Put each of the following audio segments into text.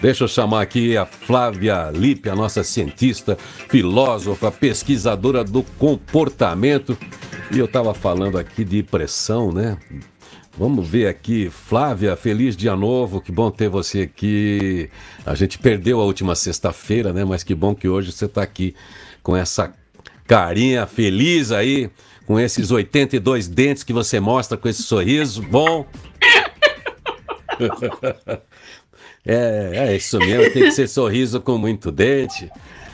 Deixa eu chamar aqui a Flávia Lippe, a nossa cientista, filósofa, pesquisadora do comportamento. E eu estava falando aqui de pressão, né? Vamos ver aqui, Flávia, feliz dia novo, que bom ter você aqui. A gente perdeu a última sexta-feira, né? Mas que bom que hoje você está aqui com essa carinha feliz aí, com esses 82 dentes que você mostra com esse sorriso bom. É, é isso mesmo, tem que ser sorriso com muito dente,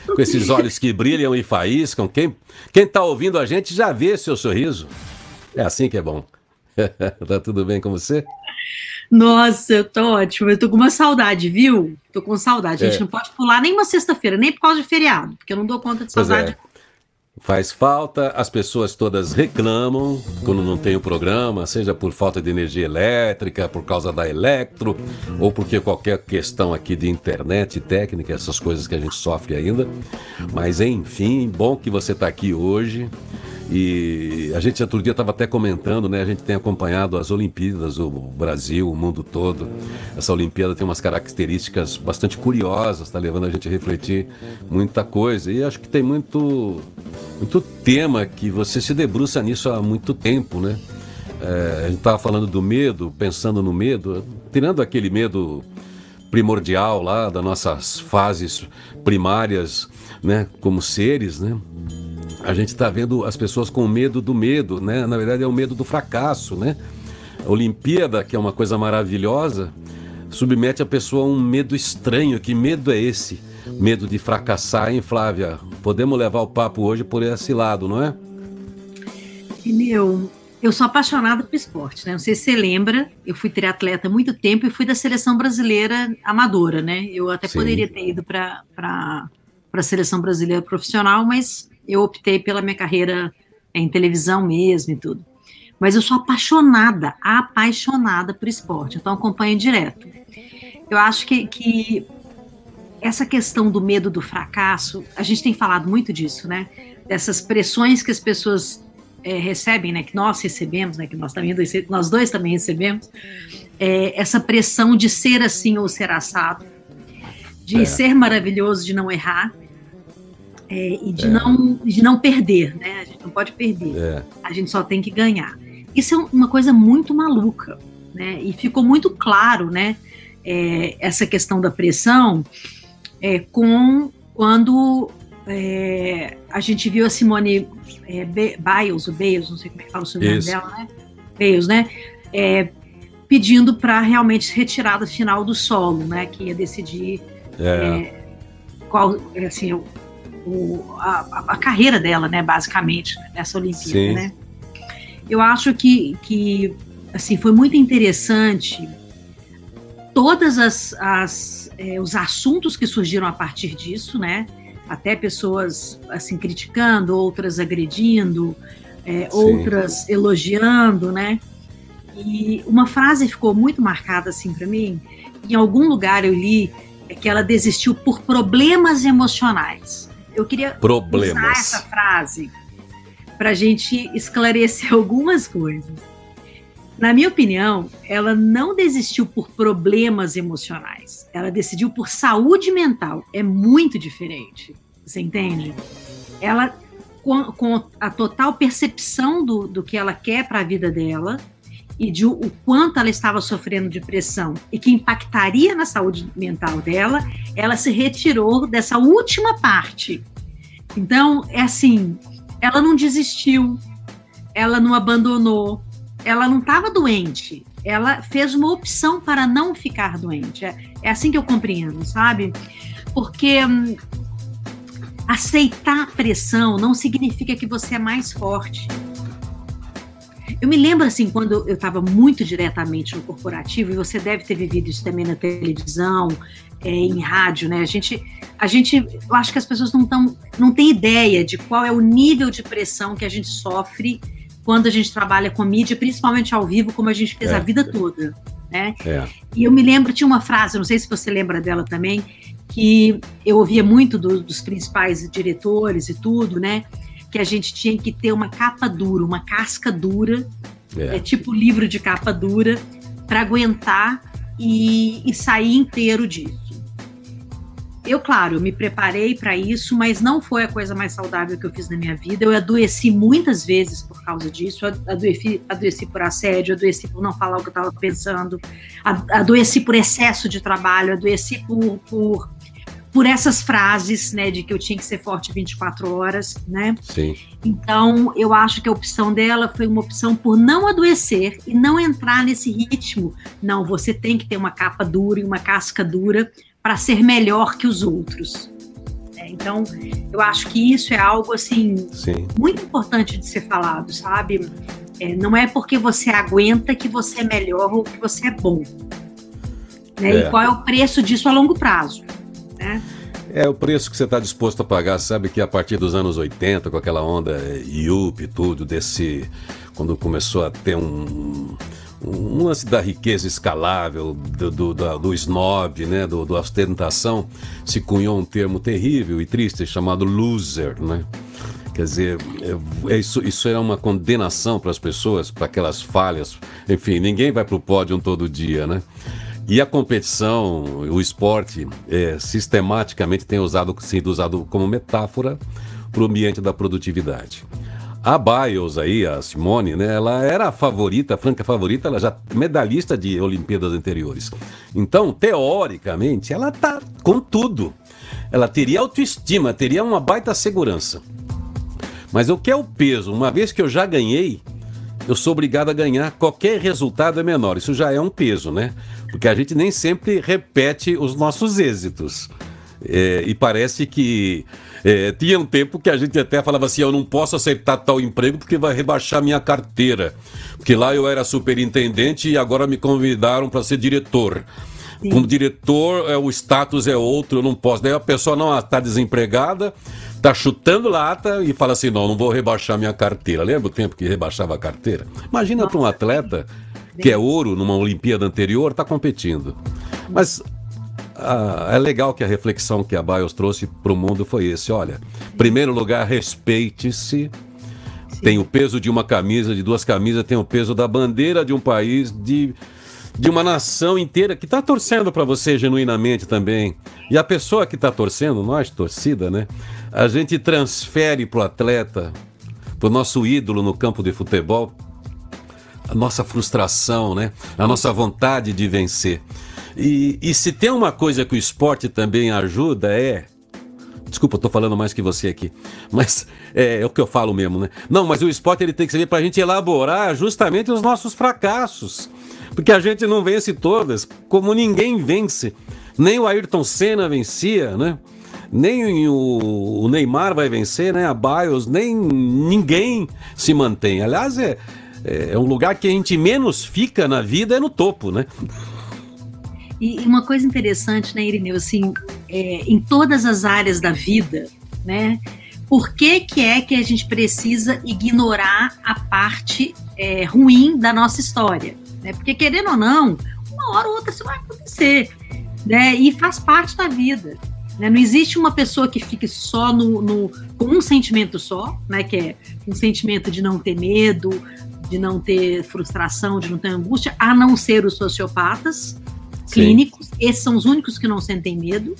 com esses olhos que brilham e faíscam. Quem, quem tá ouvindo a gente já vê seu sorriso. É assim que é bom. tá tudo bem com você? Nossa, eu tô ótimo. Eu tô com uma saudade, viu? Tô com saudade. A gente é. não pode pular nem uma sexta-feira, nem por causa de feriado, porque eu não dou conta de é. saudade. É. Faz falta, as pessoas todas reclamam quando não tem o programa, seja por falta de energia elétrica, por causa da eletro, ou porque qualquer questão aqui de internet, técnica, essas coisas que a gente sofre ainda. Mas enfim, bom que você está aqui hoje. E a gente outro dia estava até comentando, né? A gente tem acompanhado as Olimpíadas, o Brasil, o mundo todo. Essa Olimpíada tem umas características bastante curiosas, está levando a gente a refletir muita coisa. E acho que tem muito, muito tema que você se debruça nisso há muito tempo, né? É, a gente estava falando do medo, pensando no medo, tirando aquele medo primordial lá das nossas fases primárias, né? Como seres, né? A gente está vendo as pessoas com medo do medo, né? Na verdade é o medo do fracasso, né? A Olimpíada, que é uma coisa maravilhosa, submete a pessoa a um medo estranho. Que medo é esse? Medo de fracassar, hein, Flávia? Podemos levar o papo hoje por esse lado, não é? Meu, eu sou apaixonada por esporte, né? Não sei se você lembra, eu fui triatleta há muito tempo e fui da seleção brasileira amadora, né? Eu até Sim. poderia ter ido para a seleção brasileira profissional, mas eu optei pela minha carreira em televisão mesmo e tudo. Mas eu sou apaixonada, apaixonada por esporte, então acompanho direto. Eu acho que, que essa questão do medo do fracasso, a gente tem falado muito disso, né? Dessas pressões que as pessoas é, recebem, né? Que nós recebemos, né? Que nós também nós dois também recebemos, é, essa pressão de ser assim ou ser assado, de é. ser maravilhoso, de não errar é, e de, é. não, de não perder, né? A gente não pode perder, é. a gente só tem que ganhar. Isso é uma coisa muito maluca, né? E ficou muito claro, né? É, essa questão da pressão é, com quando é, a gente viu a Simone Biles, ou Bales, não sei como é que fala o sobrenome dela, né? Bales, né? Pedindo para realmente retirada final do solo, né? Que ia decidir é. qual, assim, o, a, a, carreira dela, né, basicamente, nessa Olimpíada, Sim. né? Eu acho que, que assim, foi muito interessante todas as, as é, os assuntos que surgiram a partir disso, né? Até pessoas assim criticando, outras agredindo, é, outras elogiando, né? E uma frase ficou muito marcada assim para mim. Em algum lugar eu li é que ela desistiu por problemas emocionais. Eu queria Problemas. usar essa frase para a gente esclarecer algumas coisas. Na minha opinião, ela não desistiu por problemas emocionais. Ela decidiu por saúde mental. É muito diferente. Você entende? Ela, com, com a total percepção do, do que ela quer para a vida dela, e de o quanto ela estava sofrendo de pressão e que impactaria na saúde mental dela, ela se retirou dessa última parte. Então, é assim, ela não desistiu, ela não abandonou, ela não estava doente, ela fez uma opção para não ficar doente. É, é assim que eu compreendo, sabe? Porque hum, aceitar pressão não significa que você é mais forte eu me lembro, assim, quando eu estava muito diretamente no corporativo, e você deve ter vivido isso também na televisão, é, em rádio, né? A gente, a gente, eu acho que as pessoas não, tão, não têm ideia de qual é o nível de pressão que a gente sofre quando a gente trabalha com mídia, principalmente ao vivo, como a gente fez é. a vida toda, né? É. E eu me lembro, tinha uma frase, não sei se você lembra dela também, que eu ouvia muito do, dos principais diretores e tudo, né? Que a gente tinha que ter uma capa dura, uma casca dura, é, é tipo livro de capa dura, para aguentar e, e, sair inteiro disso. eu, claro, me preparei para isso, mas não foi a coisa mais saudável que eu fiz na minha vida. Eu adoeci muitas vezes por causa disso. Adoeci, adoeci por assédio, adoeci por não falar o que eu estava pensando, adoeci por excesso de trabalho, adoeci por, por, por essas frases, né, de que eu tinha que ser forte 24 horas, né? Sim. Então, eu acho que a opção dela foi uma opção por não adoecer e não entrar nesse ritmo. Não, você tem que ter uma capa dura e uma casca dura para ser melhor que os outros. É, então, eu acho que isso é algo assim Sim. muito importante de ser falado, sabe? É, não é porque você aguenta que você é melhor ou que você é bom. Né? É. E qual é o preço disso a longo prazo? Né? É o preço que você está disposto a pagar, sabe que a partir dos anos 80, com aquela onda IUP e tudo, desse. Quando começou a ter um, um lance da riqueza escalável, do, do, do, do snob, né, do, do ostentação, se cunhou um termo terrível e triste chamado loser, né? Quer dizer, é, é isso, isso é uma condenação para as pessoas, para aquelas falhas. Enfim, ninguém vai para o pódio todo dia, né? E a competição, o esporte, é, sistematicamente tem usado, sido usado como metáfora para o ambiente da produtividade. A Biles aí, a Simone, né, ela era a favorita, a franca favorita, ela já medalhista de Olimpíadas anteriores. Então, teoricamente, ela tá com tudo. Ela teria autoestima, teria uma baita segurança. Mas o que é o peso? Uma vez que eu já ganhei, eu sou obrigado a ganhar, qualquer resultado é menor. Isso já é um peso, né? Porque a gente nem sempre repete os nossos êxitos. É, e parece que é, tinha um tempo que a gente até falava assim: eu não posso aceitar tal emprego porque vai rebaixar minha carteira. Porque lá eu era superintendente e agora me convidaram para ser diretor. Sim. Como diretor, é, o status é outro, eu não posso. Daí a pessoa não está desempregada, está chutando lata e fala assim: não, não vou rebaixar minha carteira. Lembra o tempo que rebaixava a carteira? Imagina para um atleta que é ouro numa Olimpíada anterior, está competindo. Mas ah, é legal que a reflexão que a Bios trouxe para o mundo foi esse. Olha, primeiro lugar, respeite-se. Tem o peso de uma camisa, de duas camisas, tem o peso da bandeira de um país, de, de uma nação inteira que está torcendo para você genuinamente também. E a pessoa que está torcendo, nós, torcida, né? A gente transfere para o atleta, para o nosso ídolo no campo de futebol, a nossa frustração, né? A nossa vontade de vencer. E, e se tem uma coisa que o esporte também ajuda é Desculpa, eu tô falando mais que você aqui. Mas é, é, o que eu falo mesmo, né? Não, mas o esporte ele tem que servir para a gente elaborar justamente os nossos fracassos. Porque a gente não vence todas, como ninguém vence. Nem o Ayrton Senna vencia, né? Nem o, Neymar vai vencer, né? A Bios, nem ninguém se mantém. Aliás, é, é um lugar que a gente menos fica na vida é no topo, né? E uma coisa interessante, né, Irineu, assim, é, em todas as áreas da vida, né, por que, que é que a gente precisa ignorar a parte é, ruim da nossa história? Né? Porque, querendo ou não, uma hora ou outra isso vai acontecer, né, e faz parte da vida. Né? Não existe uma pessoa que fique só no, no, com um sentimento só, né, que é um sentimento de não ter medo, de não ter frustração, de não ter angústia, a não ser os sociopatas, clínicos, Sim. esses são os únicos que não sentem medo.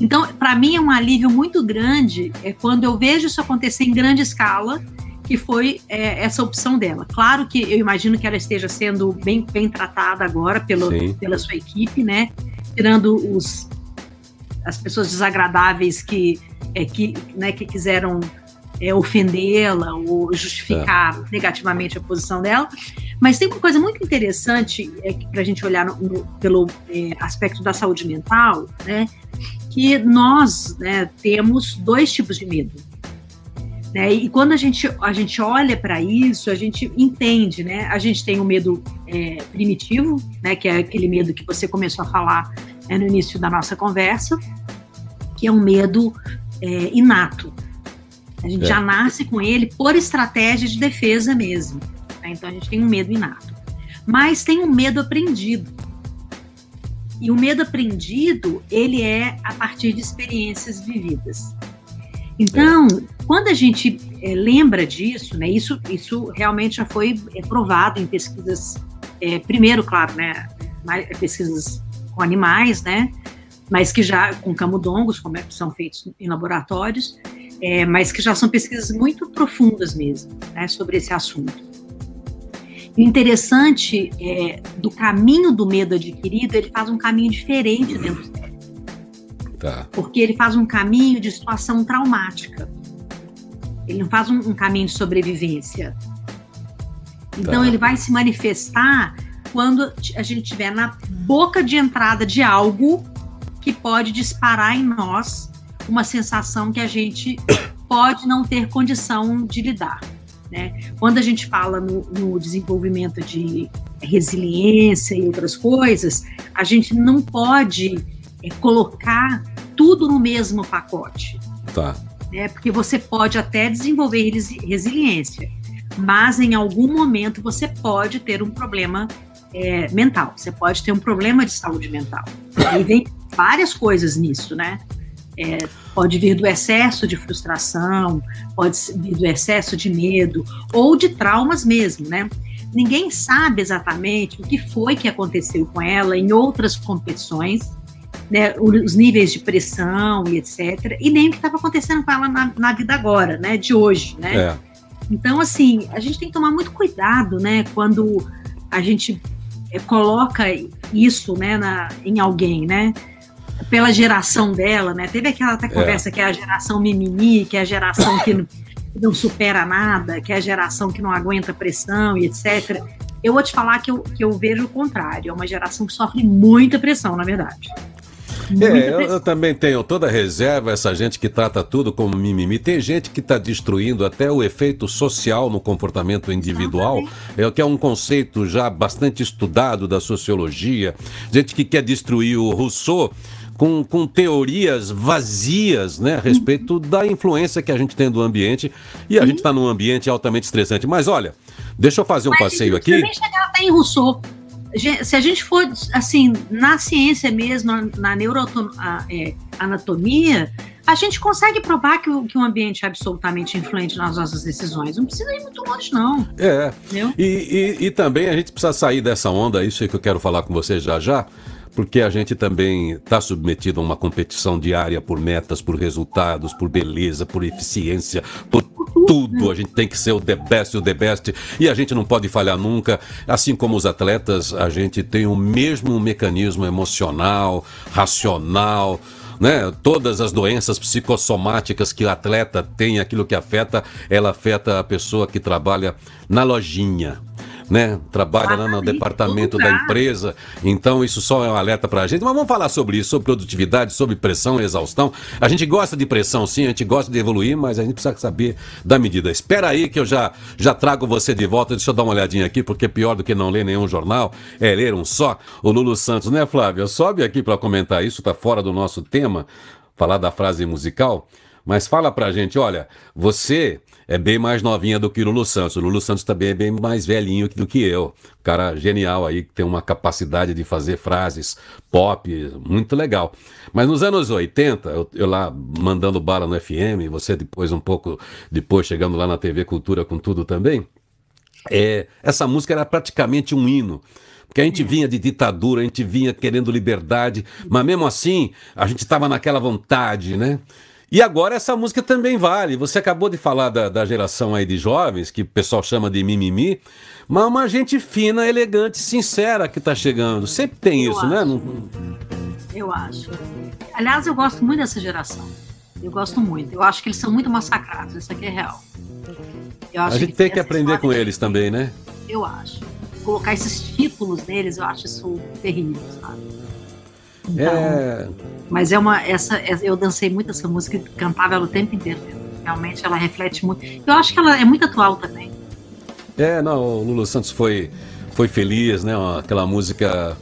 Então, para mim é um alívio muito grande é quando eu vejo isso acontecer em grande escala, que foi é, essa opção dela. Claro que eu imagino que ela esteja sendo bem, bem tratada agora pelo, pela sua equipe, né? Tirando os, as pessoas desagradáveis que, é, que, né, que quiseram é, ofendê-la ou justificar é. negativamente a posição dela. Mas tem uma coisa muito interessante é, para a gente olhar no, no, pelo é, aspecto da saúde mental, né, que nós né, temos dois tipos de medo. Né, e quando a gente, a gente olha para isso, a gente entende, né? A gente tem o medo é, primitivo, né, que é aquele medo que você começou a falar né, no início da nossa conversa, que é um medo é, inato, a gente é. já nasce com ele por estratégia de defesa mesmo. Né? Então a gente tem um medo inato. Mas tem um medo aprendido. E o medo aprendido, ele é a partir de experiências vividas. Então, é. Quando a gente é, lembra disso, né, isso, isso realmente já foi é, provado em pesquisas, é, primeiro, claro, né, pesquisas com animais, né, mas que já, com camundongos, como é são feitos em laboratórios, é, mas que já são pesquisas muito profundas mesmo, né, sobre esse assunto. O interessante é, do caminho do medo adquirido, ele faz um caminho diferente dentro do cérebro. Tá. Porque ele faz um caminho de situação traumática. Ele não faz um, um caminho de sobrevivência. Então, tá. ele vai se manifestar quando a gente estiver na boca de entrada de algo que pode disparar em nós uma sensação que a gente pode não ter condição de lidar. Né? Quando a gente fala no, no, desenvolvimento de resiliência e outras coisas, a gente não pode é, colocar tudo no mesmo pacote. Tá. Né? Porque você pode até desenvolver resiliência, mas em algum momento você pode ter um problema é, mental, você pode ter um problema de saúde mental. E vem várias coisas nisso, né? É, pode vir do excesso de frustração, pode vir do excesso de medo ou de traumas mesmo, né? Ninguém sabe exatamente o que foi que aconteceu com ela em outras competições, né, os níveis de pressão e etc. E nem o que estava acontecendo com ela na, na, vida agora, né, de hoje, né? É. Então, assim, a gente tem que tomar muito cuidado, né, quando a gente é, coloca isso, né, na, em alguém, né? Pela geração dela, né? Teve aquela até é. conversa é. que é a geração mimimi, que é a geração que não, que não supera nada, que é a geração que não aguenta pressão e etc. Eu vou te falar que eu, que eu vejo o contrário, é uma geração que sofre muita pressão, na verdade. É, eu, eu, também tenho toda reserva, essa gente que trata tudo como mimimi. Tem gente que está destruindo até o efeito social no comportamento individual, é, que é um conceito já bastante estudado da sociologia. Gente que quer destruir o Rousseau. Com, com, teorias vazias né, a respeito da influência que a gente tem do ambiente. E a gente está num ambiente altamente estressante. Mas olha, deixa eu fazer um Mas, passeio aqui. Também chegar até em Rousseau se a gente for assim na ciência mesmo, na neuroanatomia, é, a gente consegue provar que o, que o ambiente é absolutamente influente nas nossas decisões. Não precisa ir muito longe, não. É. E, e, e, também a gente precisa sair dessa onda, isso é que eu quero falar com você já já, porque a gente também está submetido a uma competição diária por metas, por resultados, por beleza, por eficiência, por tudo. A gente tem que ser o the best, o the best, e a gente não pode falhar nunca. Assim como os atletas, a gente tem o mesmo mecanismo emocional, racional. Né? Todas as doenças psicossomáticas que o atleta tem, aquilo que afeta, ela afeta a pessoa que trabalha na lojinha, né? Trabalha lá no departamento da empresa. Então, isso só é um alerta para a gente. Mas vamos falar sobre isso, sobre produtividade, sobre pressão e exaustão. A gente gosta de pressão, sim, a gente gosta de evoluir, mas a gente precisa saber da medida. Espera aí que eu já, já trago você de volta. Deixa eu dar uma olhadinha aqui, porque pior do que não ler nenhum jornal é ler um só. O Lulu Santos, né, Flávio? Sobe aqui para comentar isso, tá fora do nosso tema, falar da frase musical. Mas fala pra gente, olha, você é bem mais novinha do que o Lulu Santos. O Lulu Santos também é bem mais velhinho do que eu. Cara genial aí, que tem uma capacidade de fazer frases pop, muito legal. Mas nos anos 80, eu, eu lá mandando bala no FM, você depois um pouco depois chegando lá na TV Cultura com tudo também, é, essa música era praticamente um hino. Porque a gente vinha de ditadura, a gente vinha querendo liberdade, mas mesmo assim a gente estava naquela vontade, né? E agora essa música também vale. Você acabou de falar da, da geração aí de jovens, que o pessoal chama de mimimi, mas uma gente fina, elegante, sincera que está chegando. Sempre tem eu isso, né? acho. né? Eu acho. Aliás, eu gosto muito dessa geração. Eu gosto muito. Eu acho que eles são muito massacrados. Isso aqui é real. a gente que tem que aprender com eles também, né? Eu acho. Colocar esses títulos neles, eu acho isso terrível, sabe? Então, é... Mas é uma. Essa, eu dancei muito essa música e cantava ela o tempo inteiro. Realmente ela reflete muito. Eu acho que ela é muito atual também. É, não, o Lulu Santos foi, foi feliz, né? Aquela música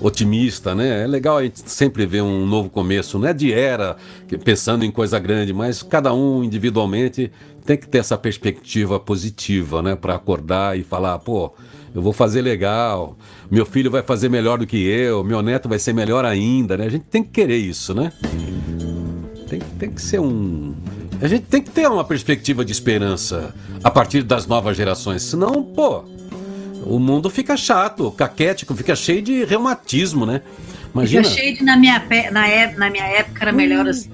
otimista, né? É legal a gente sempre ver um novo começo, não é de era, pensando em coisa grande, mas cada um individualmente tem que ter essa perspectiva positiva, né? Para acordar e falar, pô, eu vou fazer legal, meu filho vai fazer melhor do que eu, meu neto vai ser melhor ainda, né? A gente tem que querer isso, né? Tem, tem que ser um. A gente tem que ter uma perspectiva de esperança a partir das novas gerações, senão, pô, o mundo fica chato, caquético, fica cheio de reumatismo, né? Imagina. O shade na minha, na, na minha época era melhor hum. assim.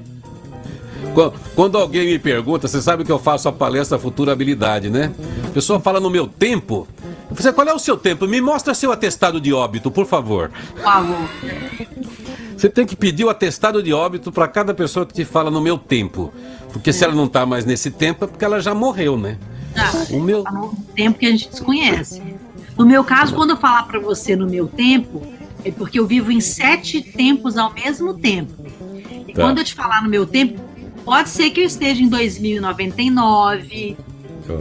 Quando alguém me pergunta, você sabe que eu faço a palestra Futurabilidade, né? A pessoa fala no meu tempo. Você, qual é o seu tempo? Me mostra seu atestado de óbito, por favor. Por favor. Você tem que pedir o atestado de óbito para cada pessoa que te fala no meu tempo. Porque se ela não está mais nesse tempo, é porque ela já morreu, né? Ah, o meu tá tempo que a gente desconhece. No meu caso, quando eu falar para você no meu tempo, é porque eu vivo em sete tempos ao mesmo tempo. E tá. quando eu te falar no meu tempo, pode ser que eu esteja em 2099,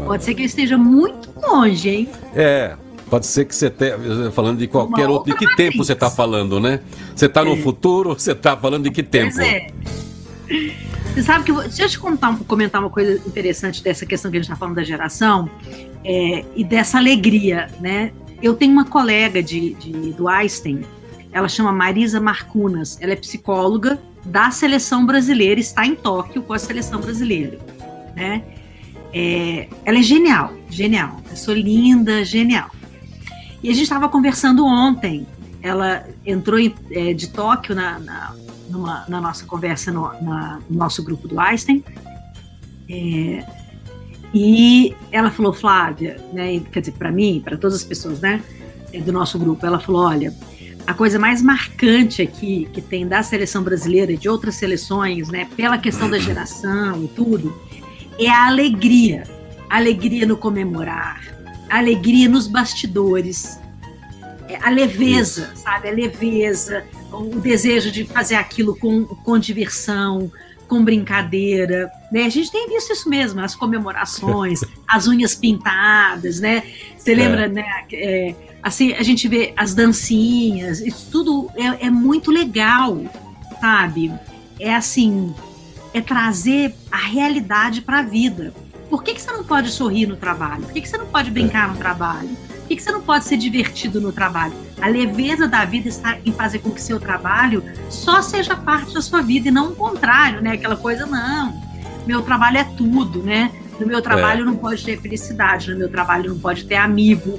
pode ser que eu esteja muito longe, hein? É, Pode ser que você esteja falando de qualquer outro. De que matriz. tempo você está falando, né? Você está no é. futuro, você está falando de que tempo? Pois é. Você sabe que. Deixa eu te contar, comentar uma coisa interessante dessa questão que a gente está falando da geração é, e dessa alegria, né? Eu tenho uma colega de, de, do Einstein, ela chama Marisa Marcunas, ela é psicóloga da seleção brasileira, está em Tóquio com a seleção brasileira, né? É, ela é genial, genial, pessoa linda, genial. E a gente estava conversando ontem. Ela entrou em, é, de Tóquio na, na, numa, na nossa conversa no, na, no, nosso grupo do Einstein. É, e ela falou, Flávia, né, quer dizer, para mim, para todas as pessoas né, do nosso grupo, ela falou: olha, a coisa mais marcante aqui que tem da seleção brasileira e de outras seleções, né, pela questão da geração e tudo, é a alegria. Alegria no comemorar, alegria nos bastidores, é, a leveza, sabe? A leveza, o desejo de fazer aquilo com, com diversão, com brincadeira, né? A gente tem visto isso mesmo, as comemorações, as unhas pintadas, né? Você é. lembra, né? É, assim, a gente vê as dancinhas, isso tudo é, é muito legal, sabe? É assim, é trazer a realidade para a vida. Por que, que você não pode sorrir no trabalho? Por que, que você não pode brincar no trabalho? Por que, que você não pode ser divertido no trabalho? A leveza da vida está em fazer com que seu trabalho só seja parte da sua vida e não o contrário, né? Aquela coisa, não. Meu trabalho é tudo, né? No meu trabalho é. não pode ter felicidade, no meu trabalho não pode ter amigo.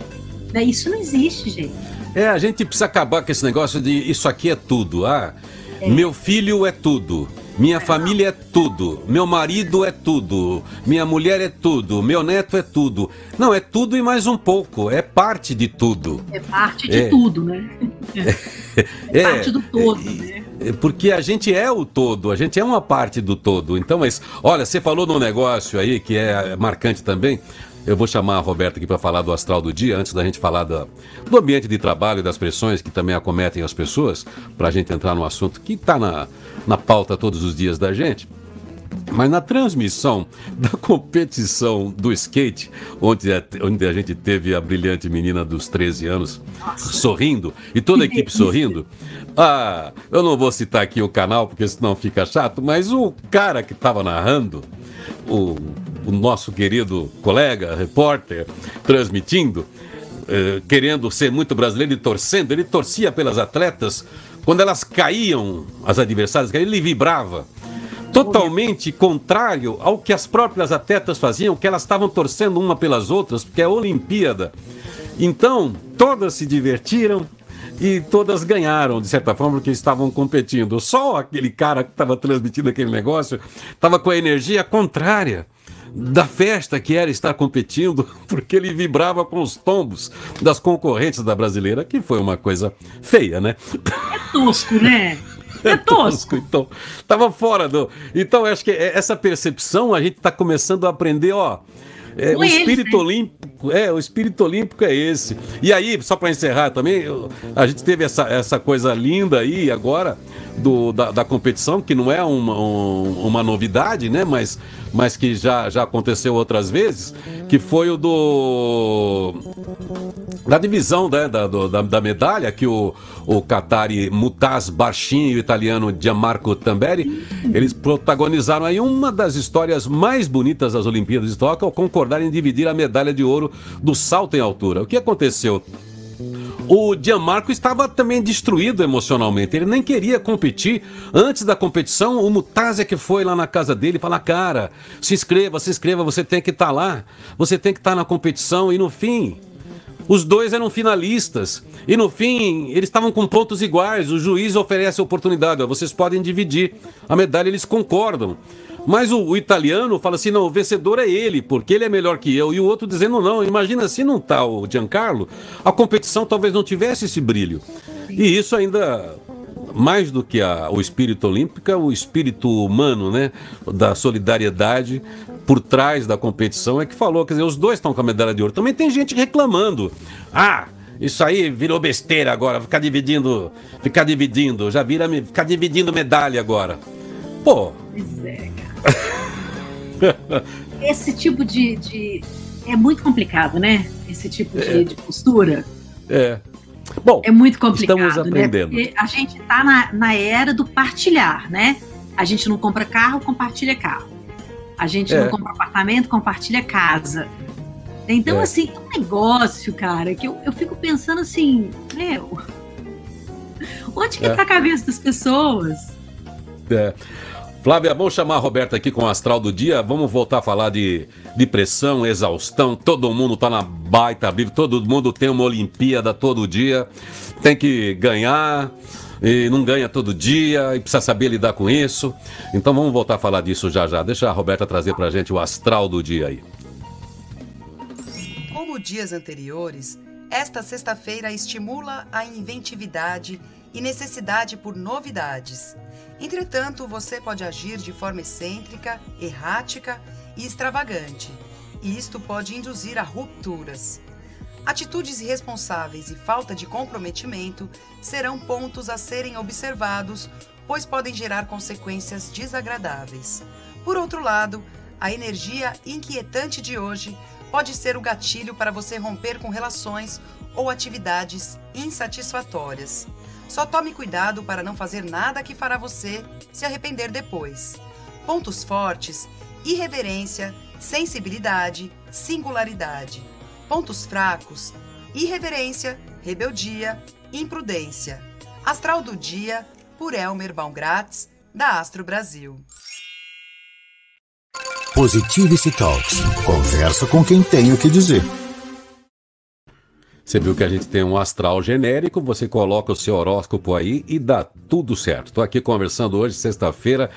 Né? Isso não existe, gente. É, a gente precisa acabar com esse negócio de isso aqui é tudo. Ah, é. meu filho é tudo. Minha família é tudo, meu marido é tudo, minha mulher é tudo, meu neto é tudo. Não, é tudo e mais um pouco, é parte de tudo. É parte de é. tudo, né? É, é parte do todo, né? É, porque a gente é o todo, a gente é uma parte do todo. Então, mas, olha, você falou num negócio aí que é marcante também. Eu vou chamar a Roberta aqui para falar do astral do dia, antes da gente falar do ambiente de trabalho e das pressões que também acometem as pessoas, para a gente entrar no assunto que está na, na pauta todos os dias da gente. Mas na transmissão da competição do skate, onde a, onde a gente teve a brilhante menina dos 13 anos Nossa. sorrindo, e toda a equipe sorrindo, ah, eu não vou citar aqui o canal, porque senão fica chato, mas o cara que estava narrando, o o nosso querido colega, repórter, transmitindo, eh, querendo ser muito brasileiro e torcendo, ele torcia pelas atletas. Quando elas caíam, as adversárias caíam, ele vibrava. Totalmente contrário ao que as próprias atletas faziam, que elas estavam torcendo uma pelas outras, porque é Olimpíada. Então, todas se divertiram, e todas ganharam, de certa forma, porque estavam competindo. Só aquele cara que estava transmitindo aquele negócio estava com a energia contrária da festa que era estar competindo, porque ele vibrava com os tombos das concorrentes da brasileira, que foi uma coisa feia, né? É tosco, né? É, é tosco. Então, tava fora do. Então, acho que é, essa percepção a gente está começando a aprender, ó. É, o espírito né? olímpico, é, o espírito olímpico é esse. E aí, só para encerrar também, a gente teve essa, essa coisa linda aí agora do, da, da competição, que não é uma, um, uma novidade, né? Mas, mas que já, já aconteceu outras vezes, que foi o do. da divisão né, da, do, da, da, medalha, que o, o Mutaz Barshin e o italiano Gianmarco Tamberi, eles protagonizaram aí uma das histórias mais bonitas das Olimpíadas de Tóquio ao concordarem em dividir a medalha de ouro do salto em altura. O que aconteceu? O Gianmarco estava também destruído emocionalmente. Ele nem queria competir. Antes da competição, o Mutazia que foi lá na casa dele falar: Cara, se inscreva, se inscreva, você tem que estar tá lá. Você tem que estar tá na competição. E no fim, Os dois eram finalistas. E no fim, eles estavam com pontos iguais. O juiz oferece a oportunidade. Vocês podem dividir a medalha, eles concordam. Mas o, o, italiano fala assim: não, o vencedor é ele, porque ele é melhor que eu. E o outro dizendo: não, imagina se não tá o Giancarlo, a competição talvez não tivesse esse brilho. E isso ainda. Mais do que a, o espírito olímpico, é o espírito humano, né? Da solidariedade por trás da competição é que falou. Quer dizer, os dois estão com a medalha de ouro. Também tem gente reclamando. Ah, isso aí virou besteira agora, ficar dividindo, ficar dividindo, já vira ficar dividindo medalha agora. Pô. Pois é, Esse tipo de, de, É muito complicado, né? Esse tipo de, é. de postura. É. Bom, é muito complicado. Estamos né? aprendendo. Né? Porque a gente está na, na era do partilhar, né? A gente não compra carro, compartilha carro. A gente é. não compra apartamento, compartilha casa. Então, é. assim, é um negócio, cara, que eu, eu fico pensando assim, meu, onde que é. tá a cabeça das pessoas? É. Flávia, vamos chamar a Roberta aqui com o Astral do Dia. Vamos voltar a falar de, de pressão, exaustão. Todo mundo tá na baita vivo, todo mundo tem uma Olimpíada todo dia. Tem que ganhar e não ganha todo dia e precisa saber lidar com isso. Então vamos voltar a falar disso já já. Deixa a Roberta trazer pra gente o Astral do Dia aí. Como dias anteriores, esta sexta-feira estimula a inventividade e necessidade por novidades. Entretanto, você pode agir de forma excêntrica, errática e extravagante, e isto pode induzir a rupturas. Atitudes irresponsáveis e falta de comprometimento serão pontos a serem observados, pois podem gerar consequências desagradáveis. Por outro lado, a energia inquietante de hoje pode ser o gatilho para você romper com relações ou atividades insatisfatórias. Só tome cuidado para não fazer nada que fará você se arrepender depois. Pontos fortes: irreverência, sensibilidade, singularidade. Pontos fracos: irreverência, rebeldia, imprudência. Astral do dia por Elmer Baumgratz, da Astro Brasil. Positivity Talks. Conversa com quem tem o que dizer. Você viu que a gente tem um astral genérico, você coloca o seu horóscopo aí e dá tudo certo. Estou aqui conversando hoje, sexta-feira,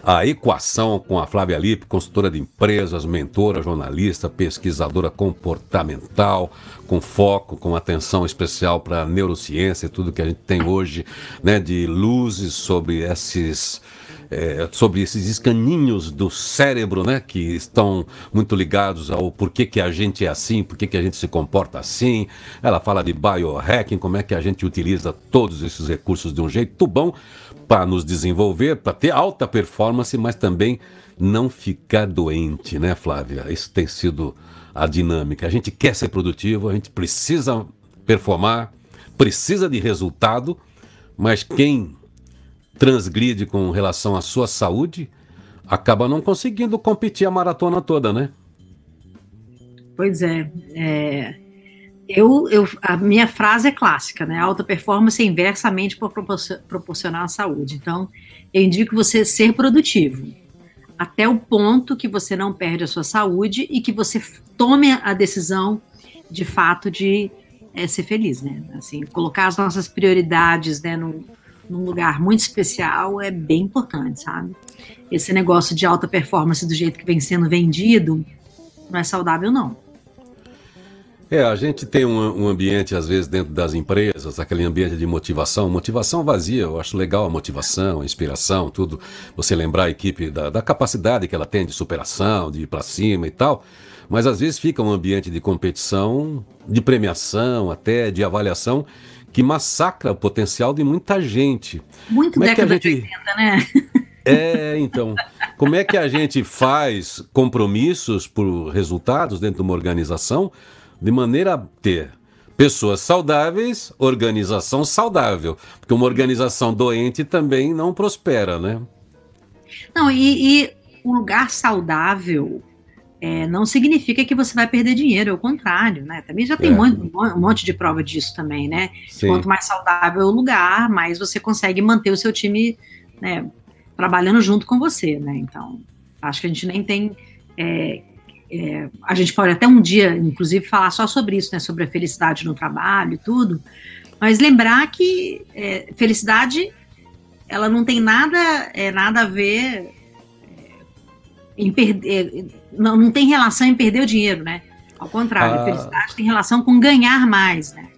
a equação com a Flávia Lippe, consultora de empresas, mentora, jornalista, pesquisadora comportamental, com foco, com atenção especial para a neurociência e tudo que a gente tem hoje, né, de luzes sobre esses é, sobre esses escaninhos do cérebro, né, que estão muito ligados ao porquê que a gente é assim, porquê que a gente se comporta assim. Ela fala de biohacking, como é que a gente utiliza todos esses recursos de um jeito bom para nos desenvolver, para ter alta performance, mas também não ficar doente, né, Flávia? Isso tem sido a dinâmica. A gente quer ser produtivo, a gente precisa performar, precisa de resultado, mas quem transgride com relação à sua saúde, acaba não conseguindo competir a maratona toda, né? Pois é. é eu, eu, a minha frase é clássica, né? Alta performance é inversamente proporcionar à saúde. Então, eu indico você ser produtivo até o ponto que você não perde a sua saúde e que você tome a decisão de fato de é, ser feliz, né? Assim, colocar as nossas prioridades, né, num lugar muito especial é bem importante, sabe? Esse negócio de alta performance do jeito que vem sendo vendido não é saudável, não. É, a gente tem um, um, ambiente, às vezes, dentro das empresas, aquele ambiente de motivação, motivação vazia, eu acho legal a motivação, a inspiração, tudo, você lembrar a equipe da, da capacidade que ela tem de superação, de ir para cima e tal, mas às vezes fica um ambiente de competição, de premiação, até de avaliação, que massacra o potencial de muita gente. Muito Como década é que a gente... de 80, né? É, então. Como é que a gente faz compromissos por resultados dentro de uma organização de maneira a ter pessoas saudáveis, organização saudável? Porque uma organização doente também não prospera, né? Não, e, e um lugar saudável é, não significa que você vai perder dinheiro, é o contrário, né? Também já tem é. um, um, monte de prova disso também, né? Sim. Quanto mais saudável o lugar, mais você consegue manter o seu time né, trabalhando junto com você, né? Então, acho que a gente nem tem é, é, a gente pode até um dia, inclusive, falar só sobre isso, né, sobre a felicidade no trabalho e tudo, mas lembrar que é, felicidade ela não tem nada, é, nada a ver é, em perder, não, não tem relação em perder o dinheiro, né? Ao contrário, ah. a felicidade tem relação com ganhar mais, né?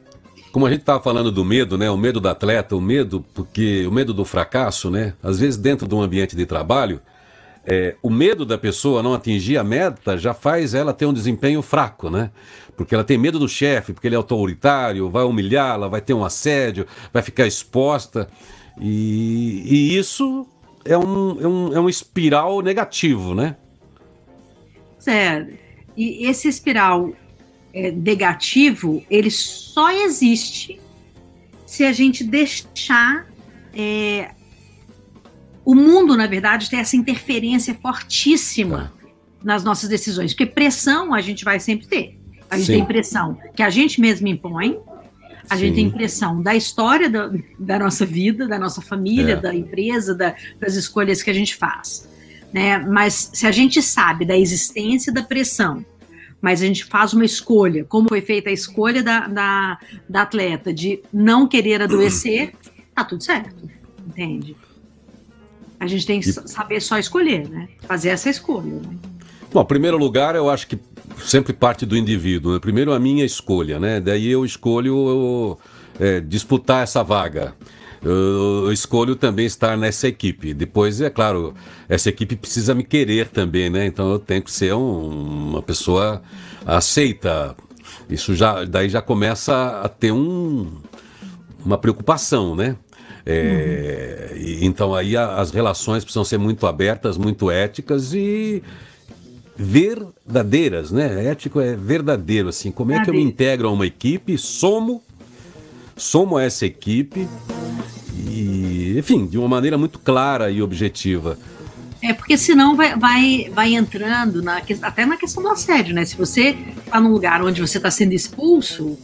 Como a gente estava falando do medo, né? O medo do atleta, o medo, porque o medo do fracasso, né? Às vezes dentro de um ambiente de trabalho, é, o medo da pessoa não atingir a meta já faz ela ter um desempenho fraco, né? Porque ela tem medo do chefe, porque ele é autoritário, vai humilhá-la, vai ter um assédio, vai ficar exposta. E, e isso é um, é, um, é um espiral negativo, né? Certo. E esse espiral é, negativo, ele só existe se a gente deixar é, o mundo, na verdade, ter essa interferência fortíssima tá. nas nossas decisões. Porque pressão a gente vai sempre ter. A gente Sim. tem pressão que a gente mesmo impõe, a Sim. gente tem pressão da história da, da, nossa vida, da nossa família, é. da empresa, da, das escolhas que a gente faz. Né? Mas se a gente sabe da existência da pressão mas a gente faz uma escolha, como foi feita a escolha da, da, da atleta de não querer adoecer, tá tudo certo, entende? A gente tem que e... saber só escolher, né? Fazer essa escolha. Né? Bom, em primeiro lugar, eu acho que sempre parte do indivíduo. Né? Primeiro a minha escolha, né? Daí eu escolho é, disputar essa vaga eu escolho também estar nessa equipe. Depois, é claro, essa equipe precisa me querer também, né? Então eu tenho que ser um, uma pessoa aceita. Isso já, daí já começa a ter um, uma preocupação, né? É, uhum. Então aí as relações precisam ser muito abertas, muito éticas e verdadeiras, né? Ético é verdadeiro, assim. Como é que eu me integro a uma equipe, somo, somo essa equipe e, enfim, de uma maneira muito clara e objetiva. É, porque senão vai, vai, vai entrando na, até na questão do assédio, né? Se você está num lugar onde você está sendo expulso,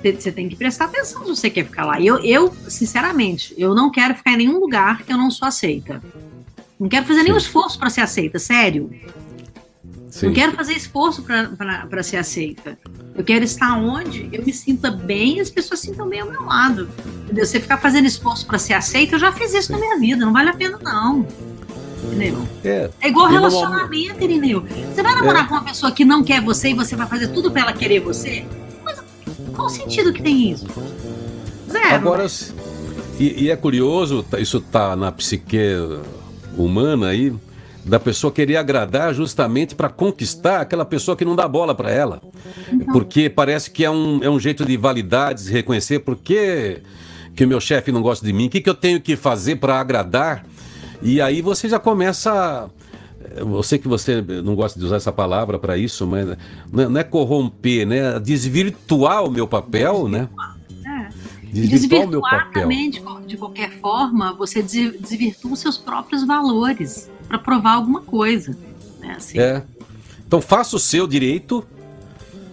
você tem que prestar atenção se você quer ficar lá. Eu, eu, sinceramente, eu não quero ficar em nenhum lugar que eu não sou aceita. Não quero fazer Sim. nenhum esforço para ser aceita, sério. Sim. Não quero fazer esforço para ser aceita. Eu quero estar onde eu me sinta bem e as pessoas sintam bem ao meu lado. Entendeu? Você ficar fazendo esforço para ser aceita, eu já fiz isso Sim. na minha vida, não vale a pena, não. Entendeu? É, é igual relacionamento, Irineu. Você vai namorar é. com uma pessoa que não quer você e você vai fazer tudo para ela querer você? Mas qual o sentido que tem isso? Zero. Agora, e, e é curioso, tá, isso tá na psique humana aí, da pessoa querer agradar justamente para conquistar aquela pessoa que não dá bola para ela. Então. Porque parece que é um, é um jeito de validar, de reconhecer por que, que o meu chefe não gosta de mim, o que, que eu tenho que fazer para agradar. E aí você já começa. Eu sei que você não gosta de usar essa palavra para isso, mas não é, é corromper, né? Desvirtuar o meu papel, né? É. Desvirtuar, o meu papel. Também, de, de qualquer forma, você desvirtua os seus próprios valores para provar alguma coisa. Né? Assim. É. Então faça o seu direito,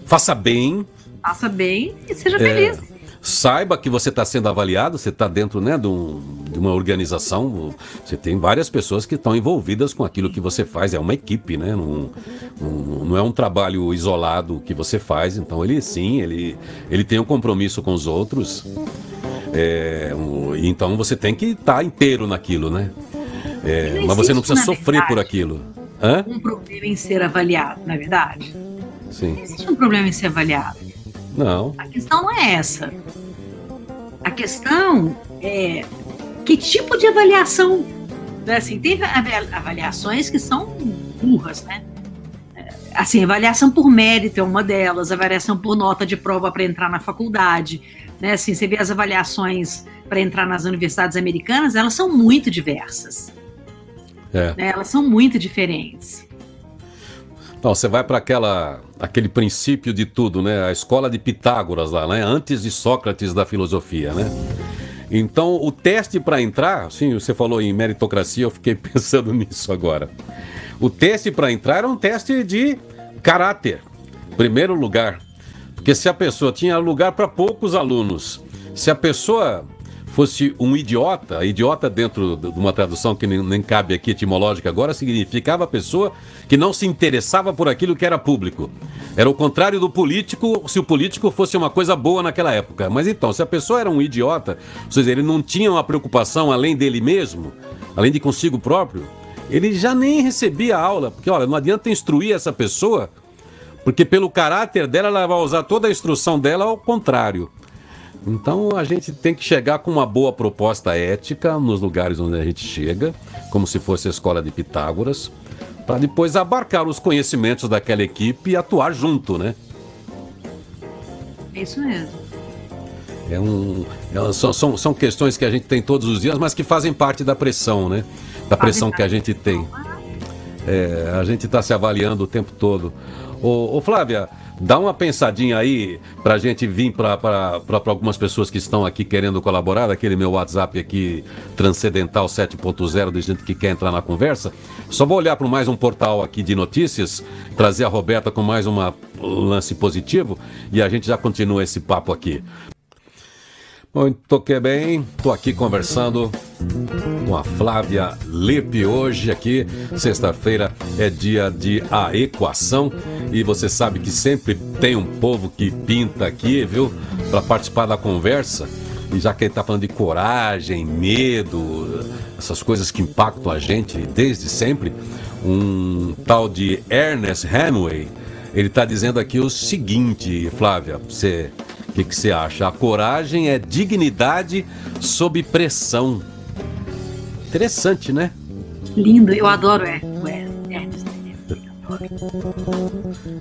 faça bem. Faça bem e seja é, feliz. Saiba que você está sendo avaliado, você está dentro né, de, um, de, uma organização, você tem várias pessoas que estão envolvidas com aquilo que você faz, é uma equipe, né? Não, não, não é um trabalho isolado que você faz, então ele sim, ele, ele tem um compromisso com os outros. É, então você tem que estar tá inteiro naquilo, né? É, mas você não precisa sofrer verdade, por aquilo. Hã? Um problema em ser avaliado, na é verdade? Sim. Não existe um problema em ser avaliado. Não. A questão não é essa. A questão é que tipo de avaliação. Né, assim, tem avaliações que são burras, né? É, assim, avaliação por mérito é uma delas, avaliação por nota de prova para entrar na faculdade. Né? Assim, você vê as avaliações para entrar nas universidades americanas, elas são muito diversas. É. Né? Elas são muito diferentes. Então, você vai para aquela aquele princípio de tudo, né? A escola de Pitágoras lá, né? Antes de Sócrates da filosofia, né? Então, o teste para entrar, sim, você falou em meritocracia, eu fiquei pensando nisso agora. O teste para entrar era um teste de caráter, primeiro lugar. Porque se a pessoa tinha lugar para poucos alunos, se a pessoa fosse um idiota, idiota dentro de uma tradução que nem, cabe aqui etimológica agora, significava pessoa que não se interessava por aquilo que era público. Era o contrário do político, se o político fosse uma coisa boa naquela época. Mas então, se a pessoa era um idiota, ou seja, ele não tinha uma preocupação além dele mesmo, além de consigo próprio, ele já nem recebia aula, porque olha, não adianta instruir essa pessoa, porque pelo caráter dela ela vai usar toda a instrução dela ao contrário. Então a gente tem que chegar com uma boa proposta ética nos lugares onde a gente chega, como se fosse a escola de Pitágoras, para depois abarcar os conhecimentos daquela equipe e atuar junto, né? Isso mesmo. É um, é, são, são, são questões que a gente tem todos os dias, mas que fazem parte da pressão, né? Da pressão que a gente tem. É, a gente está se avaliando o tempo todo. Ô, ô Flávia, Dá uma pensadinha aí para a gente vir para algumas pessoas que estão aqui querendo colaborar, aquele meu WhatsApp aqui, Transcendental 7.0, de gente que quer entrar na conversa. Só vou olhar para mais um portal aqui de notícias, trazer a Roberta com mais um lance positivo e a gente já continua esse papo aqui. Muito que bem, estou aqui conversando com a Flávia Lipe hoje aqui, sexta-feira é dia de a equação e você sabe que sempre tem um povo que pinta aqui, viu, para participar da conversa. E já que ele está falando de coragem, medo, essas coisas que impactam a gente desde sempre, um tal de Ernest Hemingway, ele está dizendo aqui o seguinte, Flávia, você o que, que você acha? A coragem é dignidade sob pressão. Interessante, né? Lindo, eu adoro é,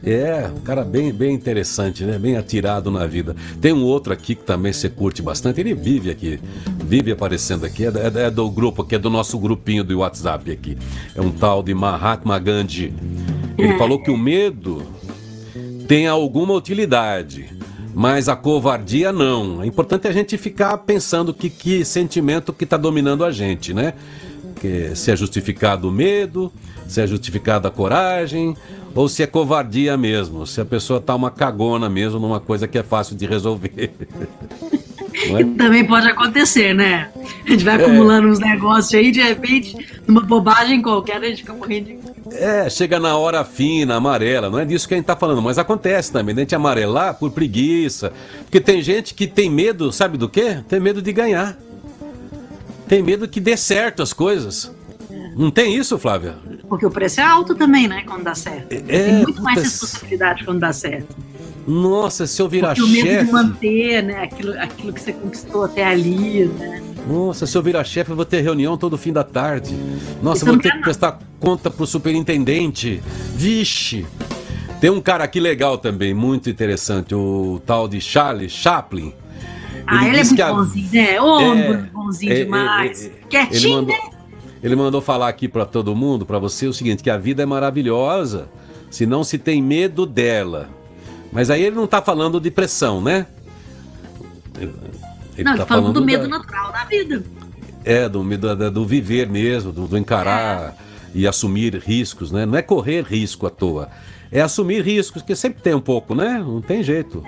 É, um cara bem, bem interessante, né? Bem atirado na vida. Tem um outro aqui que também você curte bastante. Ele vive aqui, vive aparecendo aqui. É, é, é do grupo aqui, é do nosso grupinho do WhatsApp aqui. É um tal de Mahatma Gandhi. Ele falou que o medo tem alguma utilidade mas a covardia não. É importante a gente ficar pensando que, que sentimento que está dominando a gente, né? Que, se é justificado o medo, se é justificada a coragem, ou se é covardia mesmo, se a pessoa está uma cagona mesmo numa coisa que é fácil de resolver. É? Também pode acontecer, né? A gente vai é. acumulando uns negócios aí, de repente, numa bobagem qualquer, a gente fica morrendo de é, chega na hora fina, amarela, não é disso que a gente tá falando, mas acontece também, a gente amarelar por preguiça. Porque tem gente que tem medo, sabe do quê? Tem medo de ganhar. Tem medo que dê certo as coisas. Não tem isso, Flávia? Porque o preço é alto também, né? Quando dá certo. É, tem muito mais responsabilidade quando dá certo. Nossa, se eu virar chefe. O medo de manter, né? Aquilo, aquilo que você conquistou até ali, né? Nossa, se eu virar chefe, eu vou ter reunião todo fim da tarde. Nossa, vou ter que prestar conta pro superintendente. Vixe! Tem um cara aqui legal também, muito interessante, o tal de Charlie Chaplin. Ah, ele, é muito a... bonzinho, né? Ô, é, bonzinho é, demais. É, é, Quietinho, mandou, né? Ele mandou falar aqui para todo mundo, para você, o seguinte, que a vida é maravilhosa se não se tem medo dela. Mas aí ele não tá falando de pressão, né? Ele não, tá falando, falando do medo da... natural da vida. É, do, do, do viver mesmo, do, do encarar é. e assumir riscos, né? Não é correr risco à toa. É assumir riscos, que sempre tem um pouco, né? Não tem jeito.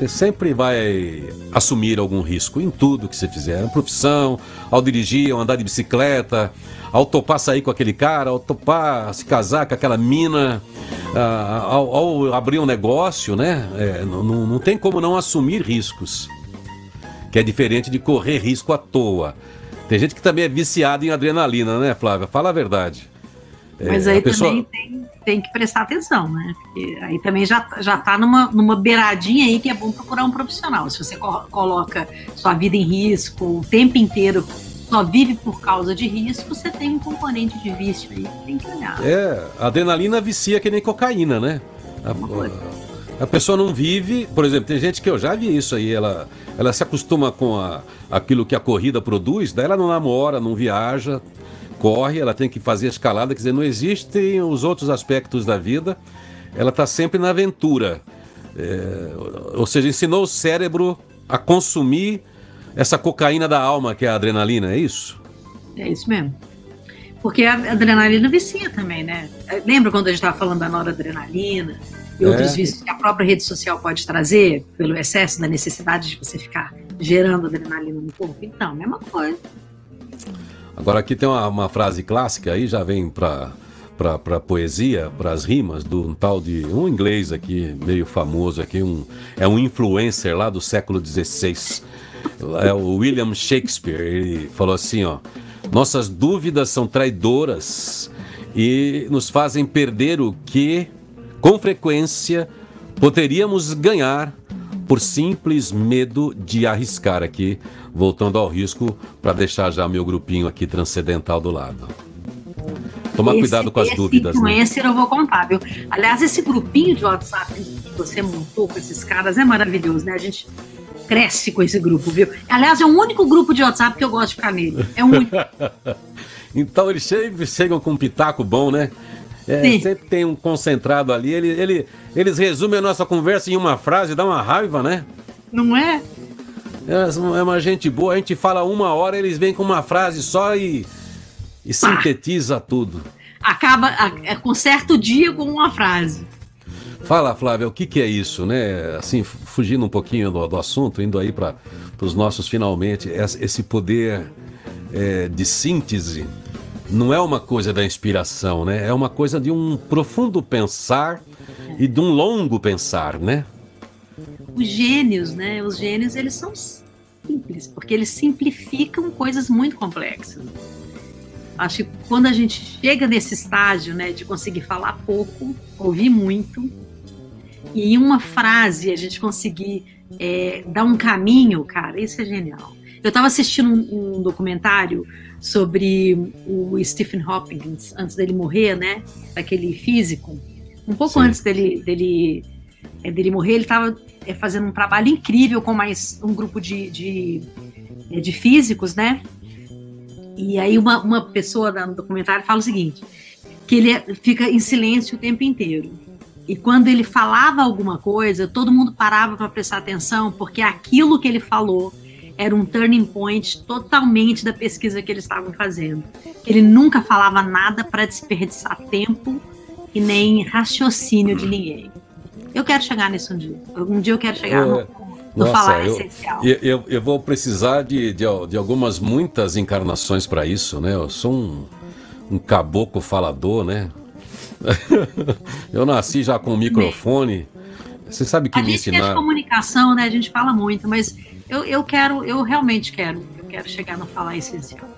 Você sempre vai assumir algum risco em tudo que você fizer. Na profissão, ao dirigir, ao andar de bicicleta, ao topar sair com aquele cara, ao topar se casar com aquela mina, ah, ao, ao, abrir um negócio, né? É, não, não tem como não assumir riscos que é diferente de correr risco à toa. Tem gente que também é viciada em adrenalina, né, Flávia? Fala a verdade. É, Mas aí pessoa... também tem, tem, que prestar atenção, né? Porque aí também já, já tá numa, numa beiradinha aí que é bom procurar um profissional. Se você co coloca sua vida em risco o tempo inteiro, só vive por causa de risco, você tem um componente de vício aí que tem que olhar. É, a adrenalina vicia que nem cocaína, né? A, a pessoa não vive, por exemplo, tem gente que eu já vi isso aí, ela, ela se acostuma com a, aquilo que a corrida produz, daí ela não namora, não viaja, corre, ela tem que fazer escalada, quer dizer, não existem os outros aspectos da vida, ela está sempre na aventura. É, ou seja, ensinou o cérebro a consumir essa cocaína da alma, que é a adrenalina, é isso? É isso mesmo. Porque a adrenalina vicia também, né? Lembra quando a gente estava falando da noradrenalina? e outros é. vícios que a própria rede social pode trazer, pelo excesso da necessidade de você ficar gerando adrenalina no corpo. Então, mesma coisa. Agora aqui tem uma, uma frase clássica aí, já vem para para poesia, para as rimas, do um tal de um inglês aqui, meio famoso aqui, um, é um influencer lá do século XVI. É o William Shakespeare. Ele falou assim, ó: "Nossas dúvidas são traidoras e nos fazem perder o que com frequência poderíamos ganhar por simples medo de arriscar aqui, voltando ao risco para deixar já meu grupinho aqui transcendental do lado." Tomar esse, cuidado com as dúvidas. Influencer né? eu vou contar, viu? Aliás, esse grupinho de WhatsApp que você montou com esses caras é maravilhoso, né? A gente cresce com esse grupo, viu? Aliás, é o único grupo de WhatsApp que eu gosto de ficar nele. É o único. então eles sempre chegam com um pitaco bom, né? É, sempre tem um concentrado ali. Ele, ele, eles resumem a nossa conversa em uma frase, dá uma raiva, né? Não é? É, uma gente boa. A gente fala uma hora, eles vêm com uma frase só e e sintetiza ah, tudo. Acaba é com certo dia com uma frase. Fala, Flávia, o que, que é isso, né? Assim, fugindo um pouquinho do, do assunto, indo aí para os nossos finalmente, esse poder é, de síntese não é uma coisa da inspiração, né? É uma coisa de um profundo pensar e de um longo pensar, né? Os gênios, né? Os gênios, eles são simples, porque eles simplificam coisas muito complexas. Acho que quando a gente chega nesse estágio, né, de conseguir falar pouco, ouvir muito, e em uma frase a gente conseguir é, dar um caminho, cara, isso é genial. Eu estava assistindo um, um, documentário sobre o Stephen Hopkins antes dele morrer, né? Aquele físico. Um pouco Sim. antes dele, dele, é, dele morrer, ele estava é, fazendo um trabalho incrível com mais um grupo de, de, é, de físicos, né? E aí uma, uma pessoa no documentário fala o seguinte, que ele fica em silêncio o tempo inteiro. E quando ele falava alguma coisa, todo mundo parava para prestar atenção, porque aquilo que ele falou era um turning point totalmente da pesquisa que eles estavam fazendo. Ele nunca falava nada para desperdiçar tempo e nem raciocínio de ninguém. Eu quero chegar nisso um dia. Um dia eu quero chegar no, do Nossa, falar eu, essencial. Eu, eu, eu, vou precisar de, de, de algumas, muitas encarnações para isso, né? Eu sou um, um caboclo falador, né? eu nasci já com o microfone. Você sabe que a me ensinaram. A gente comunicação, né? A gente fala muito, mas eu, eu quero, eu realmente quero. Eu quero chegar no falar essencial.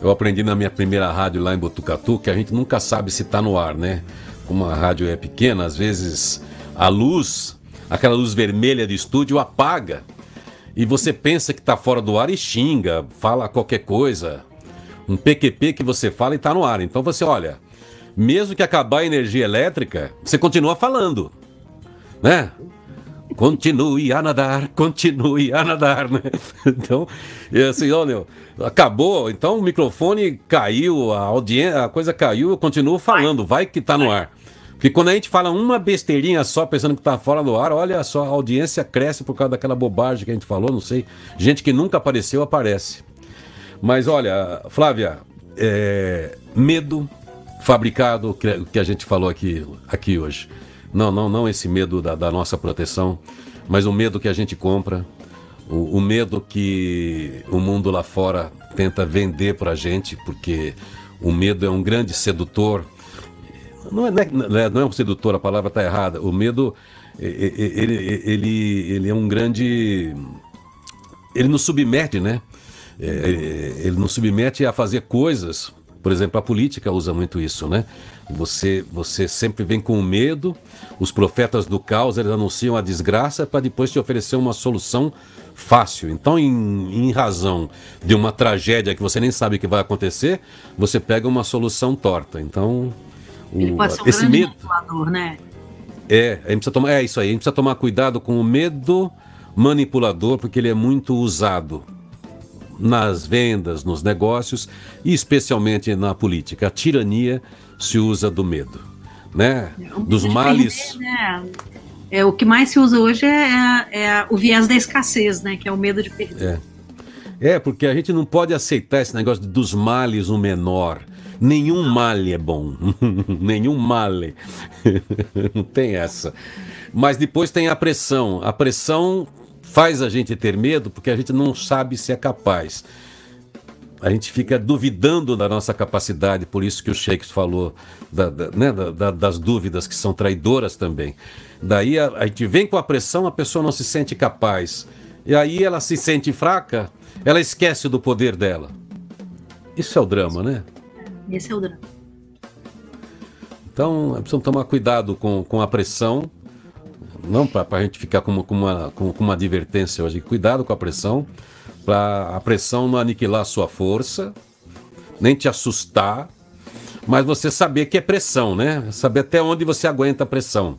Eu aprendi na minha primeira rádio lá em Botucatu que a gente nunca sabe se está no ar, né? Como a rádio é pequena, às vezes a luz aquela luz vermelha de estúdio apaga. E você pensa que está fora do ar e xinga, fala qualquer coisa. Um PQP que você fala e está no ar. Então você olha, mesmo que acabar a energia elétrica, você continua falando, né? Continue a nadar, continue a nadar, né? Então, assim, olha, acabou, então o microfone caiu, a audiência, a coisa caiu, eu continuo falando, vai que está no ar. Porque quando a gente fala uma besteirinha só, pensando que está fora do ar, olha só, a audiência cresce por causa daquela bobagem que a gente falou, não sei. Gente que nunca apareceu, aparece. Mas olha, Flávia, é, medo fabricado, que, a gente falou aqui, aqui hoje. Não, não, não esse medo da, da nossa proteção, mas o medo que a gente compra, o, o medo que o mundo lá fora tenta vender para a gente, porque o medo é um grande sedutor não é, não é, não é um sedutor, a palavra está errada. O medo, ele, ele, ele é um grande. Ele nos submete, né? É, ele nos submete a fazer coisas. Por exemplo, a política usa muito isso, né? Você, você sempre vem com medo. Os profetas do caos eles anunciam a desgraça para depois te oferecer uma solução fácil. Então, em, em, razão de uma tragédia que você nem sabe que vai acontecer, você pega uma solução torta. Então, ele pode ser um esse medo, manipulador, né? É, a gente precisa tomar, é isso aí, a gente precisa tomar cuidado com o medo manipulador, porque ele é muito usado nas vendas, nos negócios e especialmente na política. A tirania se usa do medo, né? É, Dos males. Perder, né? É, o que mais se usa hoje é, é, é, o viés da escassez, né? Que é o medo de perder. É. é, porque a gente não pode aceitar esse negócio dos males o menor. Nenhum male é bom. Nenhum male. Não tem essa. Mas depois tem a pressão. A pressão faz a gente ter medo porque a gente não sabe se é capaz. A gente fica duvidando da nossa capacidade, por isso que o Shakespeare falou da, da, né, da, das dúvidas que são traidoras também. Daí a, a gente vem com a pressão, a pessoa não se sente capaz. E aí ela se sente fraca, ela esquece do poder dela. Isso é o drama, né? Esse é o drama. Então, precisamos tomar cuidado com, com a pressão, não para a gente ficar com, com, uma, com, com uma advertência hoje. Cuidado com a pressão, para a pressão não aniquilar a sua força, nem te assustar, mas você saber que é pressão, né? Saber até onde você aguenta a pressão.